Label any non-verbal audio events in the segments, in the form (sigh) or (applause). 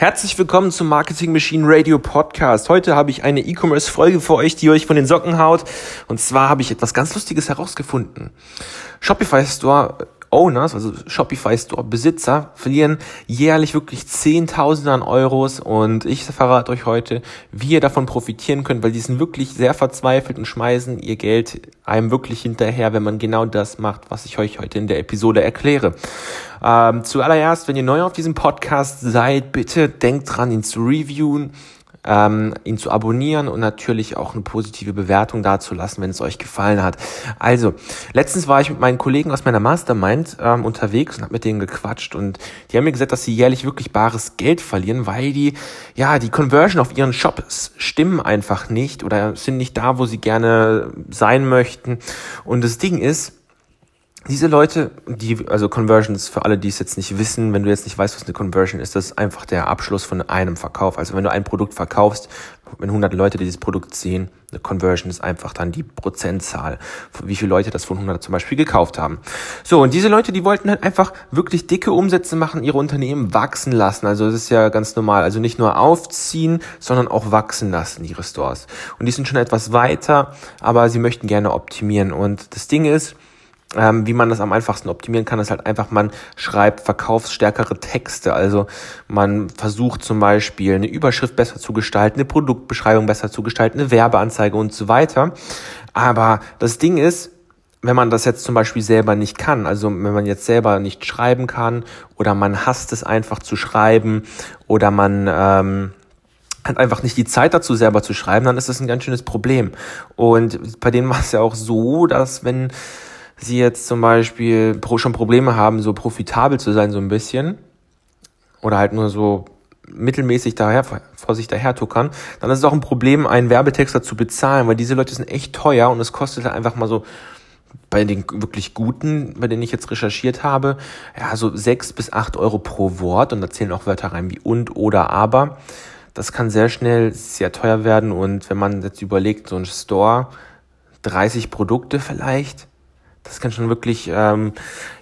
Herzlich willkommen zum Marketing Machine Radio Podcast. Heute habe ich eine E-Commerce-Folge für euch, die euch von den Socken haut. Und zwar habe ich etwas ganz Lustiges herausgefunden. Shopify Store Owners, also Shopify Store Besitzer, verlieren jährlich wirklich Zehntausende an Euros und ich verrate euch heute, wie ihr davon profitieren könnt, weil die sind wirklich sehr verzweifelt und schmeißen ihr Geld einem wirklich hinterher, wenn man genau das macht, was ich euch heute in der Episode erkläre. Ähm, zuallererst, wenn ihr neu auf diesem Podcast seid, bitte denkt dran, ihn zu reviewen ähm, ihn zu abonnieren und natürlich auch eine positive Bewertung dazulassen, wenn es euch gefallen hat. Also, letztens war ich mit meinen Kollegen aus meiner Mastermind ähm, unterwegs und habe mit denen gequatscht und die haben mir gesagt, dass sie jährlich wirklich bares Geld verlieren, weil die, ja, die Conversion auf ihren Shops stimmen einfach nicht oder sind nicht da, wo sie gerne sein möchten. Und das Ding ist, diese Leute, die, also Conversions für alle, die es jetzt nicht wissen, wenn du jetzt nicht weißt, was eine Conversion ist, das ist einfach der Abschluss von einem Verkauf. Also wenn du ein Produkt verkaufst, wenn 100 Leute dieses Produkt sehen, eine Conversion ist einfach dann die Prozentzahl, wie viele Leute das von 100 zum Beispiel gekauft haben. So, und diese Leute, die wollten halt einfach wirklich dicke Umsätze machen, ihre Unternehmen wachsen lassen. Also das ist ja ganz normal. Also nicht nur aufziehen, sondern auch wachsen lassen, ihre Stores. Und die sind schon etwas weiter, aber sie möchten gerne optimieren. Und das Ding ist, ähm, wie man das am einfachsten optimieren kann, ist halt einfach, man schreibt verkaufsstärkere Texte. Also man versucht zum Beispiel eine Überschrift besser zu gestalten, eine Produktbeschreibung besser zu gestalten, eine Werbeanzeige und so weiter. Aber das Ding ist, wenn man das jetzt zum Beispiel selber nicht kann, also wenn man jetzt selber nicht schreiben kann oder man hasst es einfach zu schreiben oder man ähm, hat einfach nicht die Zeit dazu selber zu schreiben, dann ist das ein ganz schönes Problem. Und bei denen war es ja auch so, dass wenn sie jetzt zum Beispiel schon Probleme haben, so profitabel zu sein, so ein bisschen, oder halt nur so mittelmäßig daher, vor sich daher tuckern, dann ist es auch ein Problem, einen Werbetexter zu bezahlen, weil diese Leute sind echt teuer und es kostet halt einfach mal so bei den wirklich guten, bei denen ich jetzt recherchiert habe, ja, so sechs bis acht Euro pro Wort und da zählen auch Wörter rein wie und, oder, aber. Das kann sehr schnell sehr teuer werden und wenn man jetzt überlegt, so ein Store, 30 Produkte vielleicht, das kann schon wirklich ähm,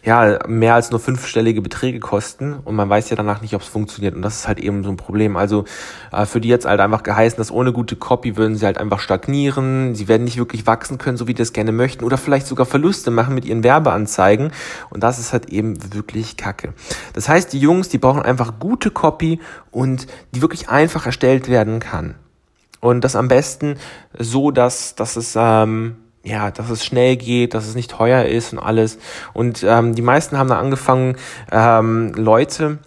ja mehr als nur fünfstellige Beträge kosten. Und man weiß ja danach nicht, ob es funktioniert. Und das ist halt eben so ein Problem. Also äh, für die jetzt halt einfach geheißen, dass ohne gute Copy würden sie halt einfach stagnieren, sie werden nicht wirklich wachsen können, so wie die das gerne möchten. Oder vielleicht sogar Verluste machen mit ihren Werbeanzeigen. Und das ist halt eben wirklich Kacke. Das heißt, die Jungs, die brauchen einfach gute Copy und die wirklich einfach erstellt werden kann. Und das am besten so, dass dass es ähm, ja, dass es schnell geht, dass es nicht teuer ist und alles. Und ähm, die meisten haben da angefangen, ähm, Leute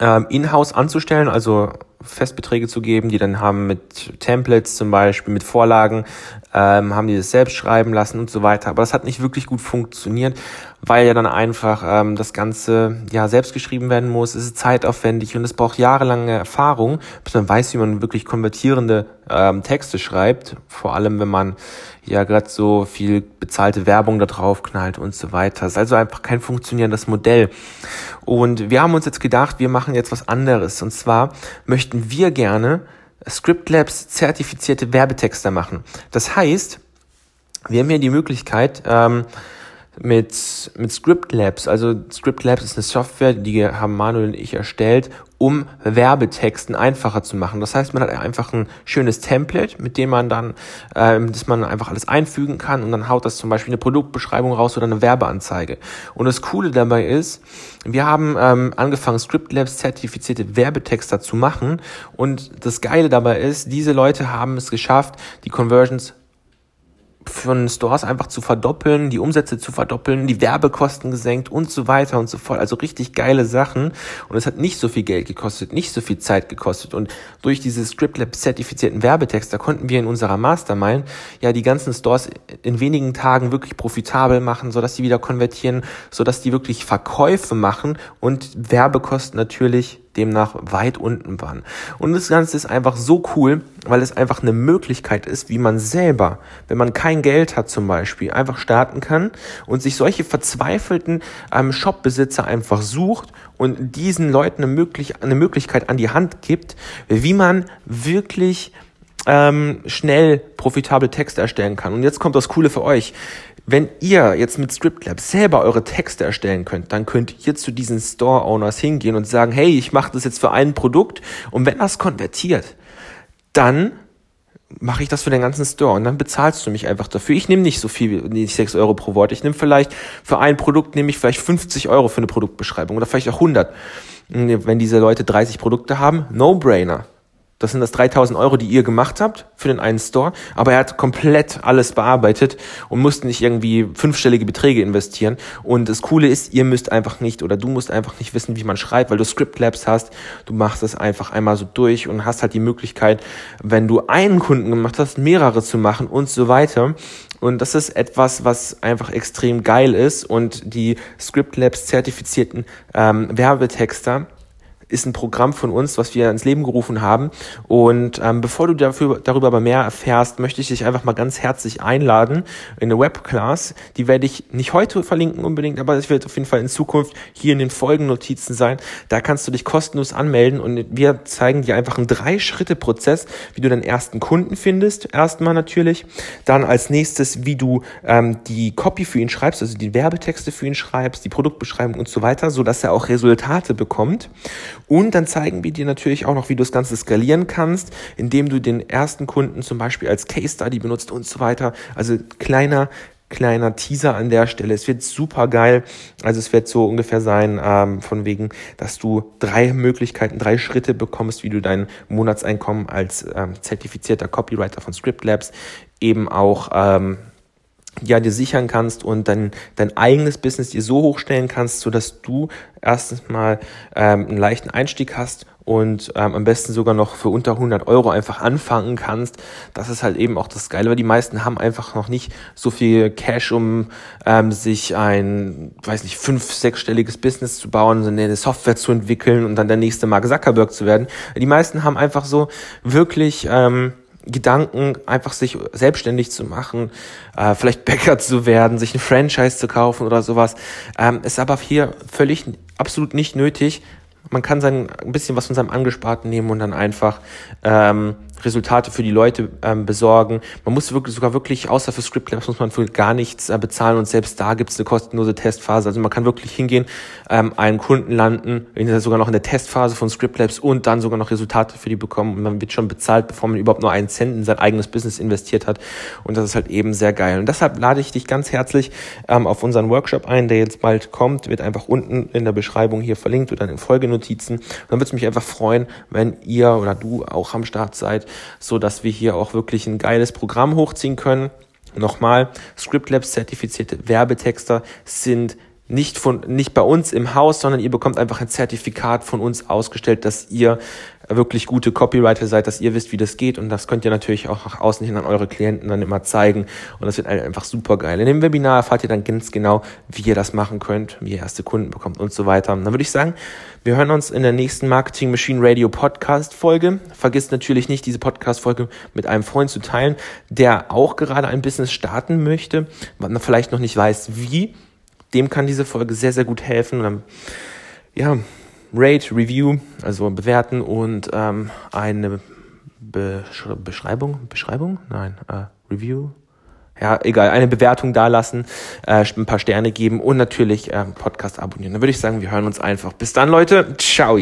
ähm, in-house anzustellen, also Festbeträge zu geben, die dann haben mit Templates zum Beispiel, mit Vorlagen, ähm, haben die das selbst schreiben lassen und so weiter. Aber das hat nicht wirklich gut funktioniert, weil ja dann einfach ähm, das Ganze ja selbst geschrieben werden muss. Es ist zeitaufwendig und es braucht jahrelange Erfahrung, bis man weiß, wie man wirklich konvertierende ähm, Texte schreibt. Vor allem, wenn man ja gerade so viel bezahlte Werbung da drauf knallt und so weiter. Es ist also einfach kein funktionierendes Modell. Und wir haben uns jetzt gedacht, wir machen jetzt was anderes. Und zwar möchten wir gerne Scriptlabs zertifizierte Werbetexter machen. Das heißt, wir haben hier die Möglichkeit, ähm, mit, mit Script Labs. Also Script Labs ist eine Software, die haben Manuel und ich erstellt, um Werbetexten einfacher zu machen. Das heißt, man hat einfach ein schönes Template, mit dem man dann, äh, dass man einfach alles einfügen kann und dann haut das zum Beispiel eine Produktbeschreibung raus oder eine Werbeanzeige. Und das Coole dabei ist, wir haben ähm, angefangen, Script Labs zertifizierte Werbetexter zu machen und das Geile dabei ist, diese Leute haben es geschafft, die Conversions von Stores einfach zu verdoppeln, die Umsätze zu verdoppeln, die Werbekosten gesenkt und so weiter und so fort. Also richtig geile Sachen. Und es hat nicht so viel Geld gekostet, nicht so viel Zeit gekostet. Und durch diese Scriptlab zertifizierten Werbetexter konnten wir in unserer Mastermind ja die ganzen Stores in wenigen Tagen wirklich profitabel machen, sodass die wieder konvertieren, sodass die wirklich Verkäufe machen und Werbekosten natürlich demnach weit unten waren. Und das Ganze ist einfach so cool, weil es einfach eine Möglichkeit ist, wie man selber, wenn man kein Geld hat zum Beispiel, einfach starten kann und sich solche verzweifelten ähm, Shopbesitzer einfach sucht und diesen Leuten eine, möglich eine Möglichkeit an die Hand gibt, wie man wirklich ähm, schnell profitabel Texte erstellen kann. Und jetzt kommt das Coole für euch. Wenn ihr jetzt mit Scriptlab selber eure Texte erstellen könnt, dann könnt ihr zu diesen Store-Owners hingehen und sagen, hey, ich mache das jetzt für ein Produkt und wenn das konvertiert, dann mache ich das für den ganzen Store und dann bezahlst du mich einfach dafür. Ich nehme nicht so viel, nicht 6 Euro pro Wort. Ich nehme vielleicht für ein Produkt nehme ich vielleicht 50 Euro für eine Produktbeschreibung oder vielleicht auch 100. Wenn diese Leute 30 Produkte haben, No-Brainer. Das sind das 3000 Euro, die ihr gemacht habt für den einen Store. Aber er hat komplett alles bearbeitet und musste nicht irgendwie fünfstellige Beträge investieren. Und das Coole ist, ihr müsst einfach nicht oder du musst einfach nicht wissen, wie man schreibt, weil du Script Labs hast. Du machst es einfach einmal so durch und hast halt die Möglichkeit, wenn du einen Kunden gemacht hast, mehrere zu machen und so weiter. Und das ist etwas, was einfach extrem geil ist. Und die Script Labs zertifizierten ähm, Werbetexter ist ein Programm von uns, was wir ins Leben gerufen haben. Und ähm, bevor du dafür, darüber aber mehr erfährst, möchte ich dich einfach mal ganz herzlich einladen in eine Webclass. Die werde ich nicht heute verlinken unbedingt, aber es wird auf jeden Fall in Zukunft hier in den Folgennotizen sein. Da kannst du dich kostenlos anmelden und wir zeigen dir einfach einen Drei-Schritte-Prozess, wie du deinen ersten Kunden findest, erstmal natürlich. Dann als nächstes, wie du ähm, die Copy für ihn schreibst, also die Werbetexte für ihn schreibst, die Produktbeschreibung und so weiter, so dass er auch Resultate bekommt. Und dann zeigen wir dir natürlich auch noch, wie du das Ganze skalieren kannst, indem du den ersten Kunden zum Beispiel als Case Study benutzt und so weiter. Also kleiner kleiner Teaser an der Stelle. Es wird super geil. Also es wird so ungefähr sein, ähm, von wegen, dass du drei Möglichkeiten, drei Schritte bekommst, wie du dein Monatseinkommen als ähm, zertifizierter Copywriter von Script Labs eben auch ähm, ja dir sichern kannst und dann dein eigenes Business dir so hochstellen kannst, so dass du erstens mal ähm, einen leichten Einstieg hast und ähm, am besten sogar noch für unter 100 Euro einfach anfangen kannst. Das ist halt eben auch das Geile, weil die meisten haben einfach noch nicht so viel Cash, um ähm, sich ein, weiß nicht, fünf-, sechsstelliges Business zu bauen, eine Software zu entwickeln und dann der nächste Mark Zuckerberg zu werden. Die meisten haben einfach so wirklich ähm, Gedanken, einfach sich selbstständig zu machen, äh, vielleicht (laughs) Bäcker zu werden, sich ein Franchise zu kaufen oder sowas. Ähm, ist aber hier völlig absolut nicht nötig. Man kann sein ein bisschen was von seinem Angesparten nehmen und dann einfach ähm, Resultate für die Leute ähm, besorgen. Man muss wirklich sogar wirklich, außer für Script Labs muss man für gar nichts äh, bezahlen und selbst da gibt es eine kostenlose Testphase. Also man kann wirklich hingehen, ähm, einen Kunden landen, sogar noch in der Testphase von Script Labs und dann sogar noch Resultate für die bekommen und man wird schon bezahlt, bevor man überhaupt nur einen Cent in sein eigenes Business investiert hat. Und das ist halt eben sehr geil. Und deshalb lade ich dich ganz herzlich ähm, auf unseren Workshop ein, der jetzt bald kommt, wird einfach unten in der Beschreibung hier verlinkt oder in Folgenotizen. Und dann würde es mich einfach freuen, wenn ihr oder du auch am Start seid so dass wir hier auch wirklich ein geiles Programm hochziehen können. Nochmal, Scriptlabs zertifizierte Werbetexter sind nicht von, nicht bei uns im Haus, sondern ihr bekommt einfach ein Zertifikat von uns ausgestellt, dass ihr wirklich gute Copywriter seid, dass ihr wisst, wie das geht und das könnt ihr natürlich auch nach außen hin an eure Klienten dann immer zeigen und das wird einfach super geil. In dem Webinar erfahrt ihr dann ganz genau, wie ihr das machen könnt, wie ihr erste Kunden bekommt und so weiter. dann würde ich sagen, wir hören uns in der nächsten Marketing Machine Radio Podcast Folge. Vergisst natürlich nicht, diese Podcast Folge mit einem Freund zu teilen, der auch gerade ein Business starten möchte, man vielleicht noch nicht weiß, wie. Dem kann diese Folge sehr, sehr gut helfen. ja, Rate, Review, also bewerten und ähm, eine Besch Beschreibung, Beschreibung? Nein, äh, Review. Ja, egal, eine Bewertung dalassen, äh, ein paar Sterne geben und natürlich äh, Podcast abonnieren. Dann würde ich sagen, wir hören uns einfach. Bis dann, Leute. Ciao.